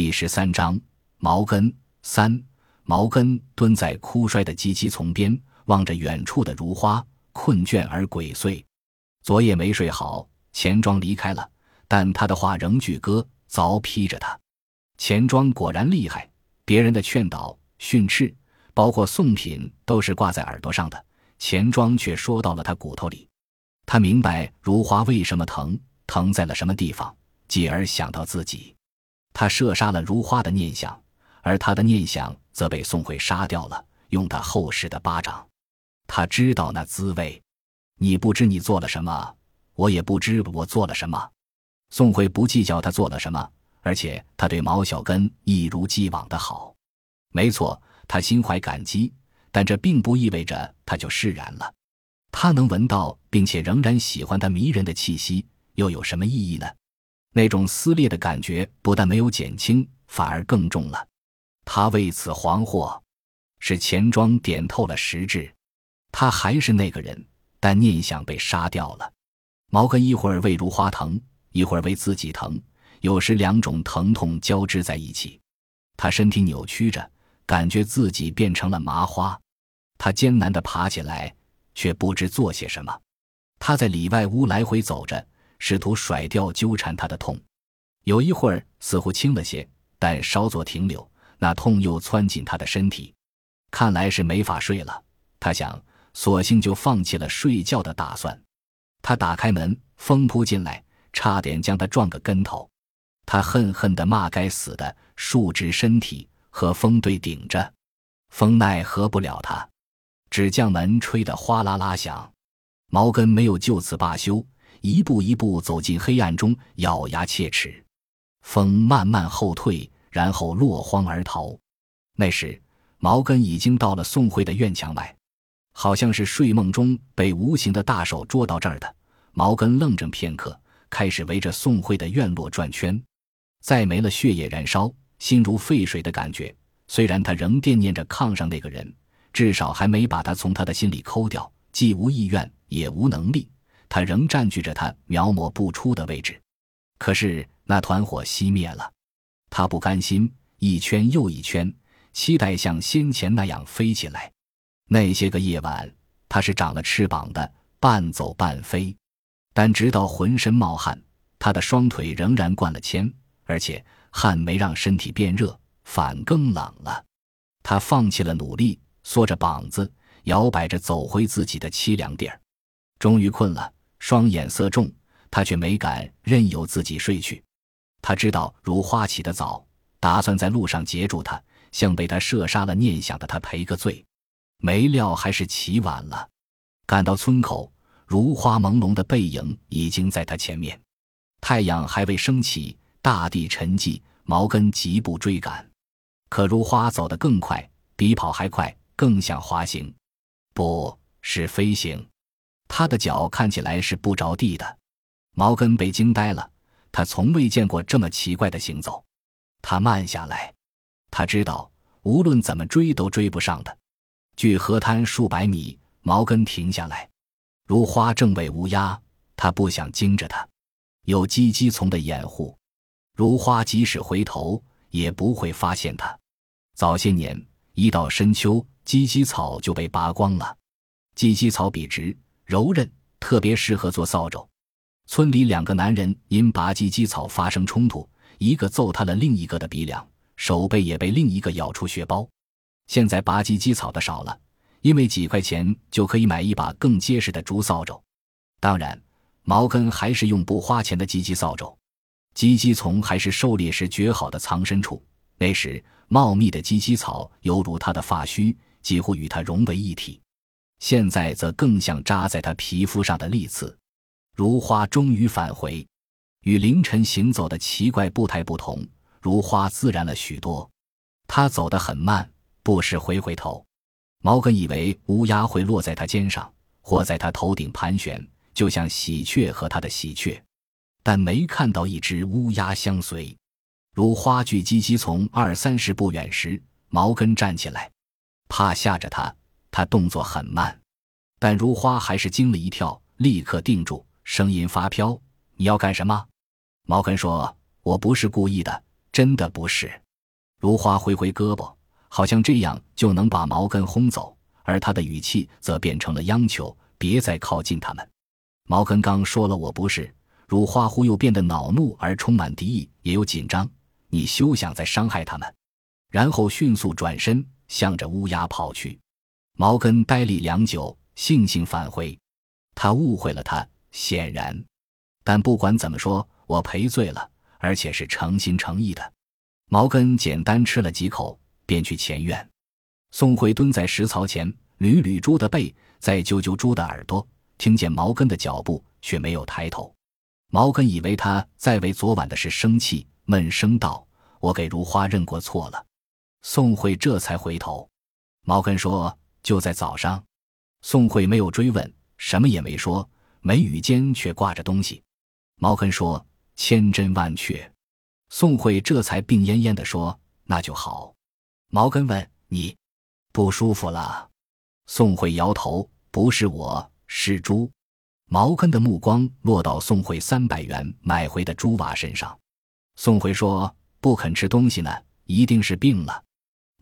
第十三章，毛根三。毛根蹲在枯衰的鸡鸡丛边，望着远处的如花，困倦而鬼祟。昨夜没睡好，钱庄离开了，但他的话仍句歌，凿劈着他。钱庄果然厉害，别人的劝导、训斥，包括送品，都是挂在耳朵上的，钱庄却说到了他骨头里。他明白如花为什么疼，疼在了什么地方，继而想到自己。他射杀了如花的念想，而他的念想则被宋慧杀掉了，用他后世的巴掌。他知道那滋味。你不知你做了什么，我也不知我做了什么。宋慧不计较他做了什么，而且他对毛小根一如既往的好。没错，他心怀感激，但这并不意味着他就释然了。他能闻到并且仍然喜欢他迷人的气息，又有什么意义呢？那种撕裂的感觉不但没有减轻，反而更重了。他为此惶惑，是钱庄点透了实质。他还是那个人，但念想被杀掉了。毛根一会儿为如花疼，一会儿为自己疼，有时两种疼痛交织在一起。他身体扭曲着，感觉自己变成了麻花。他艰难地爬起来，却不知做些什么。他在里外屋来回走着。试图甩掉纠缠他的痛，有一会儿似乎轻了些，但稍作停留，那痛又窜进他的身体。看来是没法睡了，他想，索性就放弃了睡觉的打算。他打开门，风扑进来，差点将他撞个跟头。他恨恨地骂：“该死的！”竖直身体和风对顶着，风奈何不了他，只将门吹得哗啦啦响。毛根没有就此罢休。一步一步走进黑暗中，咬牙切齿。风慢慢后退，然后落荒而逃。那时，毛根已经到了宋慧的院墙外，好像是睡梦中被无形的大手捉到这儿的。毛根愣怔片刻，开始围着宋慧的院落转圈。再没了血液燃烧、心如沸水的感觉。虽然他仍惦念着炕上那个人，至少还没把他从他的心里抠掉。既无意愿，也无能力。他仍占据着他描摹不出的位置，可是那团火熄灭了，他不甘心，一圈又一圈，期待像先前那样飞起来。那些个夜晚，他是长了翅膀的，半走半飞，但直到浑身冒汗，他的双腿仍然灌了铅，而且汗没让身体变热，反更冷了。他放弃了努力，缩着膀子，摇摆着走回自己的凄凉地儿，终于困了。双眼色重，他却没敢任由自己睡去。他知道如花起得早，打算在路上截住他，向被他射杀了念想的他赔个罪。没料还是起晚了。赶到村口，如花朦胧的背影已经在他前面。太阳还未升起，大地沉寂。毛根疾步追赶，可如花走得更快，比跑还快，更像滑行，不是飞行。他的脚看起来是不着地的，毛根被惊呆了。他从未见过这么奇怪的行走。他慢下来，他知道无论怎么追都追不上的。距河滩数百米，毛根停下来。如花正喂乌鸦，他不想惊着它，有鸡鸡丛的掩护，如花即使回头也不会发现它。早些年，一到深秋，鸡鸡草就被拔光了。鸡鸡草笔直。柔韧，特别适合做扫帚。村里两个男人因拔鸡鸡草发生冲突，一个揍塌了另一个的鼻梁，手背也被另一个咬出血包。现在拔鸡鸡草的少了，因为几块钱就可以买一把更结实的竹扫帚。当然，毛根还是用不花钱的鸡鸡扫帚。鸡鸡丛还是狩猎时绝好的藏身处。那时，茂密的鸡鸡草犹如他的发须，几乎与他融为一体。现在则更像扎在他皮肤上的利刺。如花终于返回，与凌晨行走的奇怪步态不同，如花自然了许多。他走得很慢，不时回回头。毛根以为乌鸦会落在他肩上，或在他头顶盘旋，就像喜鹊和他的喜鹊，但没看到一只乌鸦相随。如花距鸡鸡从二三十步远时，毛根站起来，怕吓着他。他动作很慢，但如花还是惊了一跳，立刻定住，声音发飘：“你要干什么？”毛根说：“我不是故意的，真的不是。如花挥挥胳膊，好像这样就能把毛根轰走，而他的语气则变成了央求：“别再靠近他们。”毛根刚说了我不是，如花忽又变得恼怒而充满敌意，也有紧张。你休想再伤害他们。然后迅速转身，向着乌鸦跑去。毛根呆立良久，悻悻返回。他误会了他，显然。但不管怎么说，我赔罪了，而且是诚心诚意的。毛根简单吃了几口，便去前院。宋慧蹲在石槽前，捋捋猪的背，再揪揪猪的耳朵，听见毛根的脚步，却没有抬头。毛根以为他在为昨晚的事生气，闷声道：“我给如花认过错了。”宋慧这才回头。毛根说：“就在早上。”宋慧没有追问，什么也没说，眉宇间却挂着东西。毛根说：“千真万确。”宋慧这才病恹恹地说：“那就好。”毛根问：“你不舒服了？”宋慧摇头：“不是我，是猪。”毛根的目光落到宋慧三百元买回的猪娃身上。宋慧说：“不肯吃东西呢，一定是病了。”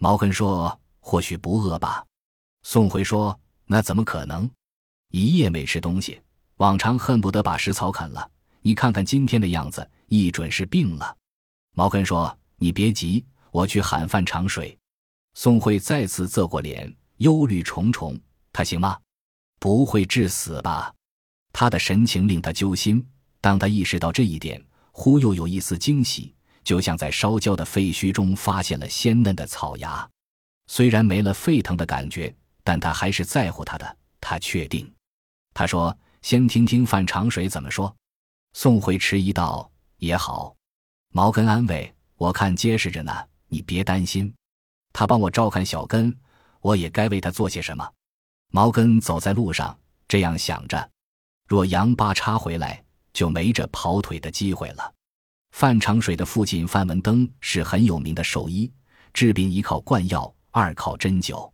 毛根说：“或许不饿吧。”宋慧说：“那怎么可能？一夜没吃东西，往常恨不得把食草啃了。你看看今天的样子，一准是病了。”毛根说：“你别急，我去喊范长水。”宋慧再次侧过脸，忧虑重重。他行吗？不会致死吧？他的神情令他揪心。当他意识到这一点，忽又有一丝惊喜，就像在烧焦的废墟中发现了鲜嫩的草芽。虽然没了沸腾的感觉，但他还是在乎他的。他确定。他说：“先听听范长水怎么说。”宋慧迟疑道：“也好。”毛根安慰：“我看结实着呢，你别担心。他帮我照看小根，我也该为他做些什么。”毛根走在路上，这样想着：若杨八叉回来，就没这跑腿的机会了。范长水的父亲范文登是很有名的兽医，治病一靠灌药，二靠针灸，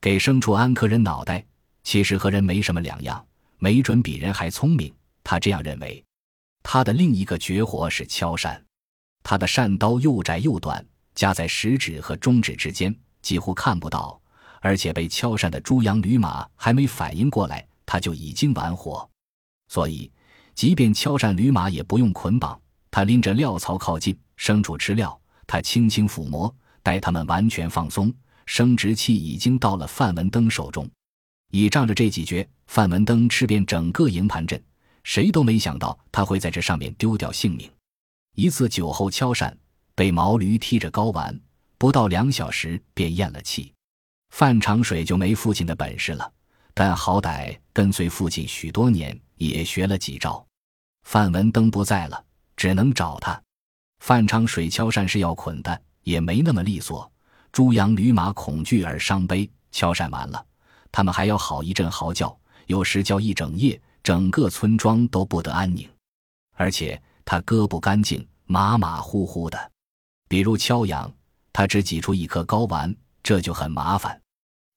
给牲畜安颗人脑袋，其实和人没什么两样，没准比人还聪明。他这样认为。他的另一个绝活是敲扇。他的扇刀又窄又短，夹在食指和中指之间，几乎看不到。而且被敲扇的猪羊驴马还没反应过来，他就已经完活。所以，即便敲扇驴马也不用捆绑，他拎着料槽靠近，牲畜吃料，他轻轻抚摸，待他们完全放松，生殖器已经到了范文登手中。倚仗着这几绝，范文登吃遍整个营盘镇，谁都没想到他会在这上面丢掉性命。一次酒后敲扇，被毛驴踢着睾丸，不到两小时便咽了气。范长水就没父亲的本事了，但好歹跟随父亲许多年，也学了几招。范文登不在了，只能找他。范长水敲扇是要捆的，也没那么利索。猪羊驴马恐惧而伤悲，敲扇完了，他们还要好一阵嚎叫，有时叫一整夜，整个村庄都不得安宁，而且。他割不干净，马马虎虎的。比如敲羊，他只挤出一颗睾丸，这就很麻烦。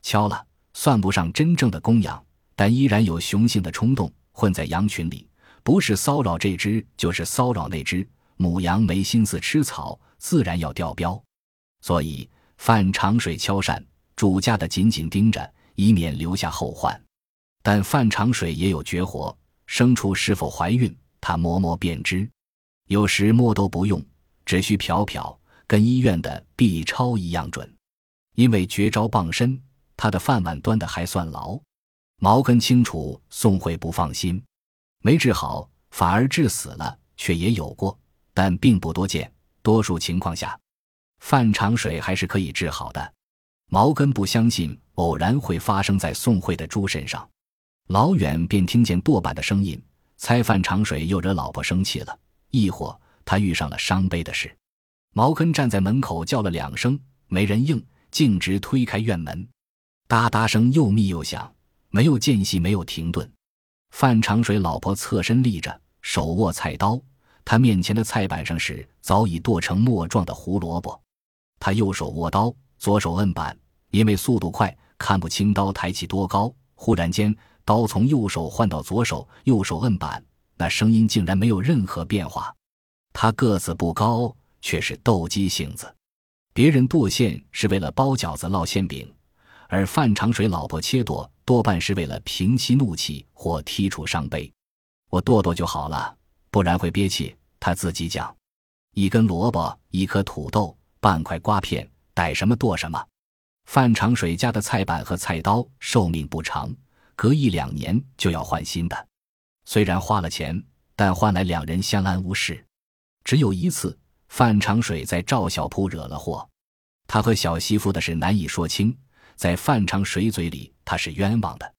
敲了，算不上真正的公羊，但依然有雄性的冲动混在羊群里，不是骚扰这只，就是骚扰那只。母羊没心思吃草，自然要掉膘。所以范长水敲扇，主家的紧紧盯着，以免留下后患。但范长水也有绝活，牲畜是否怀孕，他摸摸便知。有时摸都不用，只需瞟瞟，跟医院的 B 超一样准。因为绝招傍身，他的饭碗端得还算牢。毛根清楚，宋慧不放心，没治好，反而治死了，却也有过，但并不多见。多数情况下，范长水还是可以治好的。毛根不相信偶然会发生在宋慧的猪身上，老远便听见剁板的声音，猜范长水又惹老婆生气了。亦或他遇上了伤悲的事，毛根站在门口叫了两声，没人应，径直推开院门，哒哒声又密又响，没有间隙，没有停顿。范长水老婆侧身立着，手握菜刀，他面前的菜板上是早已剁成末状的胡萝卜。他右手握刀，左手摁板，因为速度快，看不清刀抬起多高。忽然间，刀从右手换到左手，右手摁板。那声音竟然没有任何变化。他个子不高，却是斗鸡性子。别人剁馅是为了包饺子、烙馅饼，而范长水老婆切剁多半是为了平息怒气或剔除伤悲。我剁剁就好了，不然会憋气。他自己讲：一根萝卜，一颗土豆，半块瓜片，逮什么剁什么。范长水家的菜板和菜刀寿命不长，隔一两年就要换新的。虽然花了钱，但换来两人相安无事。只有一次。范长水在赵小铺惹了祸，他和小媳妇的事难以说清，在范长水嘴里他是冤枉的。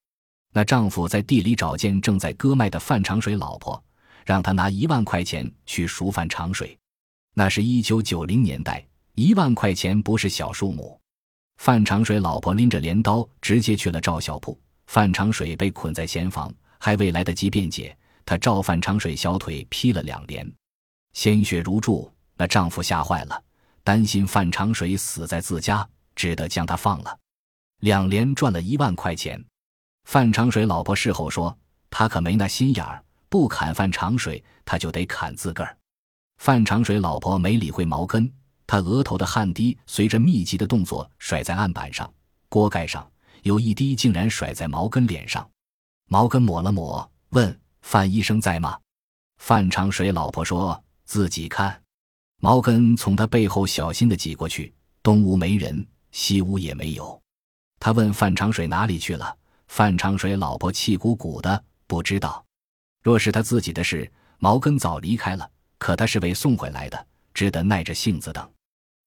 那丈夫在地里找见正在割麦的范长水老婆，让他拿一万块钱去赎范长水。那是一九九零年代，一万块钱不是小数目。范长水老婆拎着镰刀直接去了赵小铺，范长水被捆在闲房，还未来得及辩解，他照范长水小腿劈了两镰，鲜血如注。那丈夫吓坏了，担心范长水死在自家，只得将他放了。两连赚了一万块钱。范长水老婆事后说：“他可没那心眼儿，不砍范长水，他就得砍自个儿。”范长水老婆没理会毛根，他额头的汗滴随着密集的动作甩在案板上、锅盖上，有一滴竟然甩在毛根脸上。毛根抹了抹，问：“范医生在吗？”范长水老婆说：“自己看。”毛根从他背后小心的挤过去，东屋没人，西屋也没有。他问范长水哪里去了，范长水老婆气鼓鼓的不知道。若是他自己的事，毛根早离开了。可他是被送回来的，只得耐着性子等。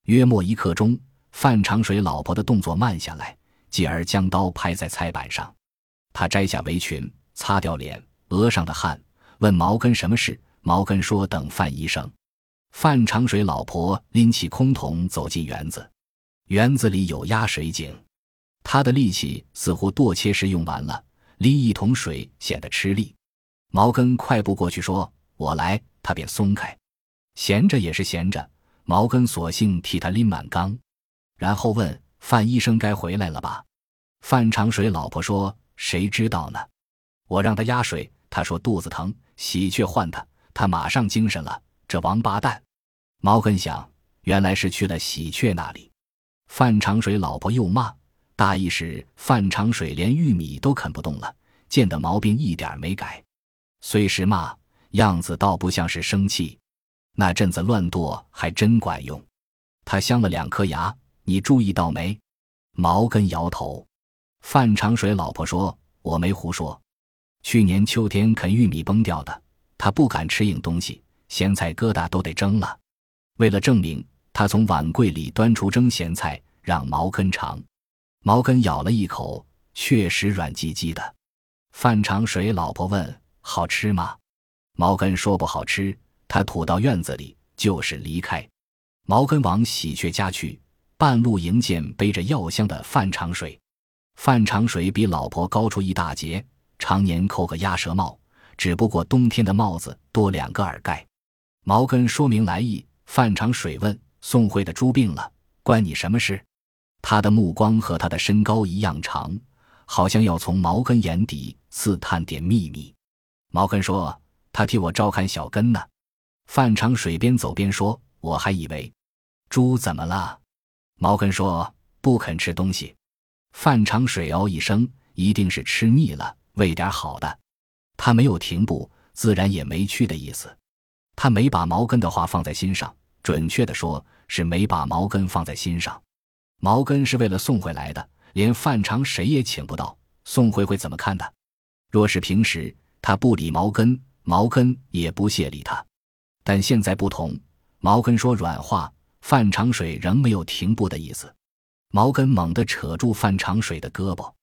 约莫一刻钟，范长水老婆的动作慢下来，继而将刀拍在菜板上。他摘下围裙，擦掉脸额上的汗，问毛根什么事。毛根说等范医生。范长水老婆拎起空桶走进园子，园子里有压水井，他的力气似乎剁切时用完了，拎一桶水显得吃力。毛根快步过去说：“我来。”他便松开，闲着也是闲着。毛根索性替他拎满缸，然后问范医生：“该回来了吧？”范长水老婆说：“谁知道呢？我让他压水，他说肚子疼，喜鹊唤他，他马上精神了。这王八蛋！”毛根想，原来是去了喜鹊那里。范长水老婆又骂，大意是范长水连玉米都啃不动了，见的毛病一点没改。虽是骂，样子倒不像是生气。那阵子乱剁还真管用。他镶了两颗牙，你注意到没？毛根摇头。范长水老婆说：“我没胡说。去年秋天啃玉米崩掉的，他不敢吃硬东西，咸菜疙瘩都得蒸了。”为了证明，他从碗柜里端出蒸咸菜，让毛根尝。毛根咬了一口，确实软唧唧的。范长水老婆问：“好吃吗？”毛根说：“不好吃。”他吐到院子里，就是离开。毛根往喜鹊家去，半路迎见背着药箱的范长水。范长水比老婆高出一大截，常年扣个鸭舌帽，只不过冬天的帽子多两个耳盖。毛根说明来意。范长水问：“宋慧的猪病了，关你什么事？”他的目光和他的身高一样长，好像要从毛根眼底刺探点秘密。毛根说：“他替我照看小根呢。”范长水边走边说：“我还以为猪怎么了？”毛根说：“不肯吃东西。”范长水哦一声：“一定是吃腻了，喂点好的。”他没有停步，自然也没去的意思。他没把毛根的话放在心上，准确的说是没把毛根放在心上。毛根是为了送回来的，连范长谁也请不到，宋慧会怎么看的？若是平时他不理毛根，毛根也不屑理他。但现在不同，毛根说软话，范长水仍没有停步的意思。毛根猛地扯住范长水的胳膊，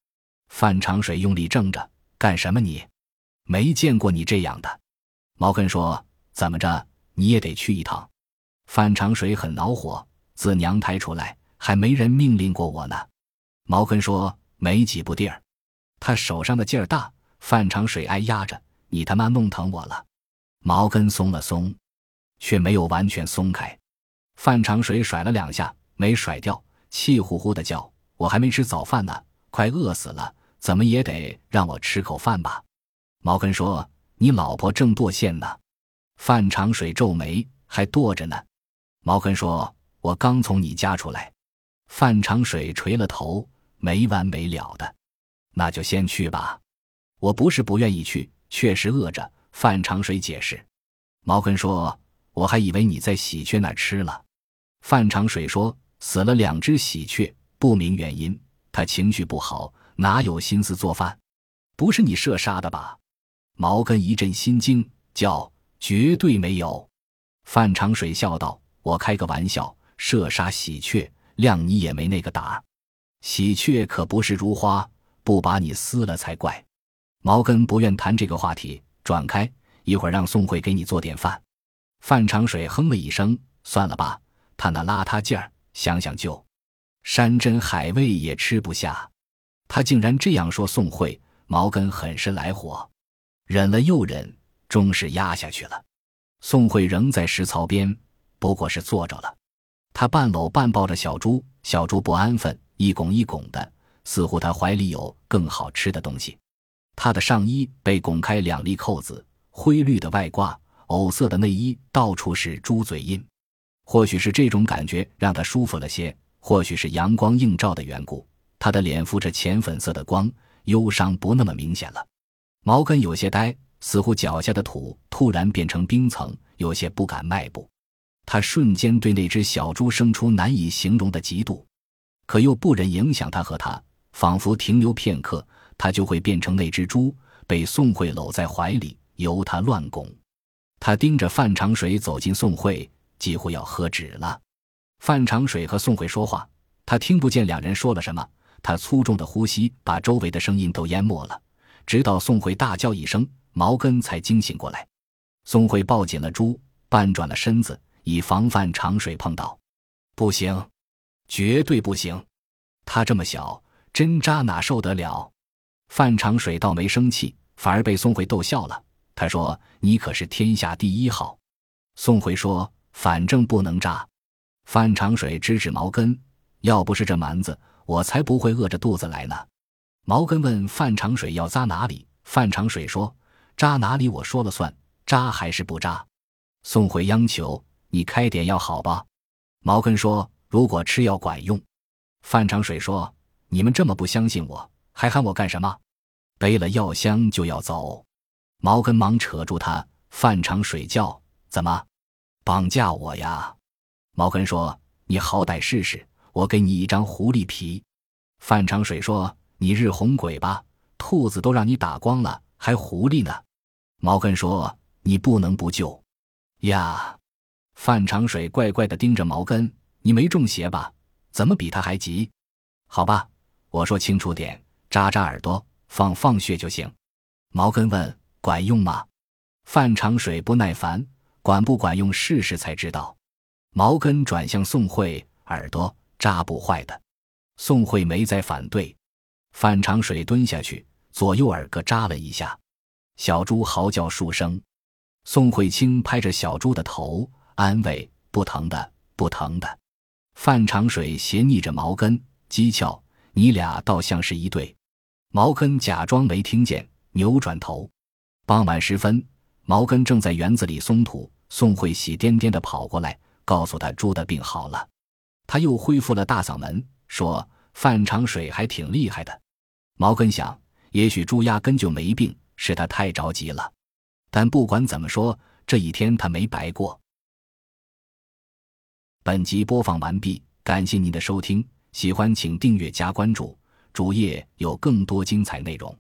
范长水用力挣着，干什么你？没见过你这样的。毛根说。怎么着，你也得去一趟。范长水很恼火，自娘胎出来还没人命令过我呢。毛根说没几步地儿，他手上的劲儿大，范长水挨压着，你他妈弄疼我了。毛根松了松，却没有完全松开。范长水甩了两下，没甩掉，气呼呼的叫：“我还没吃早饭呢，快饿死了，怎么也得让我吃口饭吧。”毛根说：“你老婆正剁馅呢。”范长水皱眉，还剁着呢。毛根说：“我刚从你家出来。”范长水垂了头，没完没了的。那就先去吧。我不是不愿意去，确实饿着。范长水解释。毛根说：“我还以为你在喜鹊那儿吃了。”范长水说：“死了两只喜鹊，不明原因。他情绪不好，哪有心思做饭？不是你射杀的吧？”毛根一阵心惊，叫：“绝对没有！”范长水笑道：“我开个玩笑，射杀喜鹊，谅你也没那个胆。喜鹊可不是如花，不把你撕了才怪。”毛根不愿谈这个话题，转开。一会儿让宋慧给你做点饭。范长水哼了一声：“算了吧，他那邋遢劲儿，想想就山珍海味也吃不下。”他竟然这样说宋慧，毛根很是来火，忍了又忍，终是压下去了。宋慧仍在食槽边，不过是坐着了。他半搂半抱着小猪，小猪不安分，一拱一拱的，似乎他怀里有更好吃的东西。他的上衣被拱开两粒扣子。灰绿的外褂，藕色的内衣，到处是猪嘴印。或许是这种感觉让他舒服了些，或许是阳光映照的缘故，他的脸浮着浅粉色的光，忧伤不那么明显了。毛根有些呆，似乎脚下的土突然变成冰层，有些不敢迈步。他瞬间对那只小猪生出难以形容的嫉妒，可又不忍影响他和他，仿佛停留片刻，他就会变成那只猪，被宋慧搂在怀里。由他乱拱，他盯着范长水走进宋慧，几乎要喝止了。范长水和宋慧说话，他听不见两人说了什么。他粗重的呼吸把周围的声音都淹没了，直到宋慧大叫一声，毛根才惊醒过来。宋慧抱紧了猪，半转了身子，以防范长水碰到。不行，绝对不行！他这么小，针扎哪受得了？范长水倒没生气，反而被宋慧逗笑了。他说：“你可是天下第一好。”宋回说：“反正不能扎。”范长水指指毛根：“要不是这蛮子，我才不会饿着肚子来呢。”毛根问范长水要扎哪里，范长水说：“扎哪里我说了算，扎还是不扎？”宋回央求：“你开点药好吧？”毛根说：“如果吃药管用。”范长水说：“你们这么不相信我，还喊我干什么？”背了药箱就要走。毛根忙扯住他，范长水叫：“怎么，绑架我呀？”毛根说：“你好歹试试，我给你一张狐狸皮。”范长水说：“你日红鬼吧，兔子都让你打光了，还狐狸呢？”毛根说：“你不能不救呀！”范长水怪怪的盯着毛根：“你没中邪吧？怎么比他还急？好吧，我说清楚点，扎扎耳朵，放放血就行。”毛根问。管用吗？范长水不耐烦，管不管用试试才知道。毛根转向宋慧，耳朵扎不坏的。宋慧没再反对。范长水蹲下去，左右耳各扎了一下，小猪嚎叫数声。宋慧清拍着小猪的头，安慰：“不疼的，不疼的。”范长水斜睨着毛根，讥诮：“你俩倒像是一对。”毛根假装没听见，扭转头。傍晚时分，毛根正在园子里松土，宋慧喜颠颠地跑过来，告诉他猪的病好了。他又恢复了大嗓门，说：“范长水还挺厉害的。”毛根想，也许猪压根就没病，是他太着急了。但不管怎么说，这一天他没白过。本集播放完毕，感谢您的收听，喜欢请订阅加关注，主页有更多精彩内容。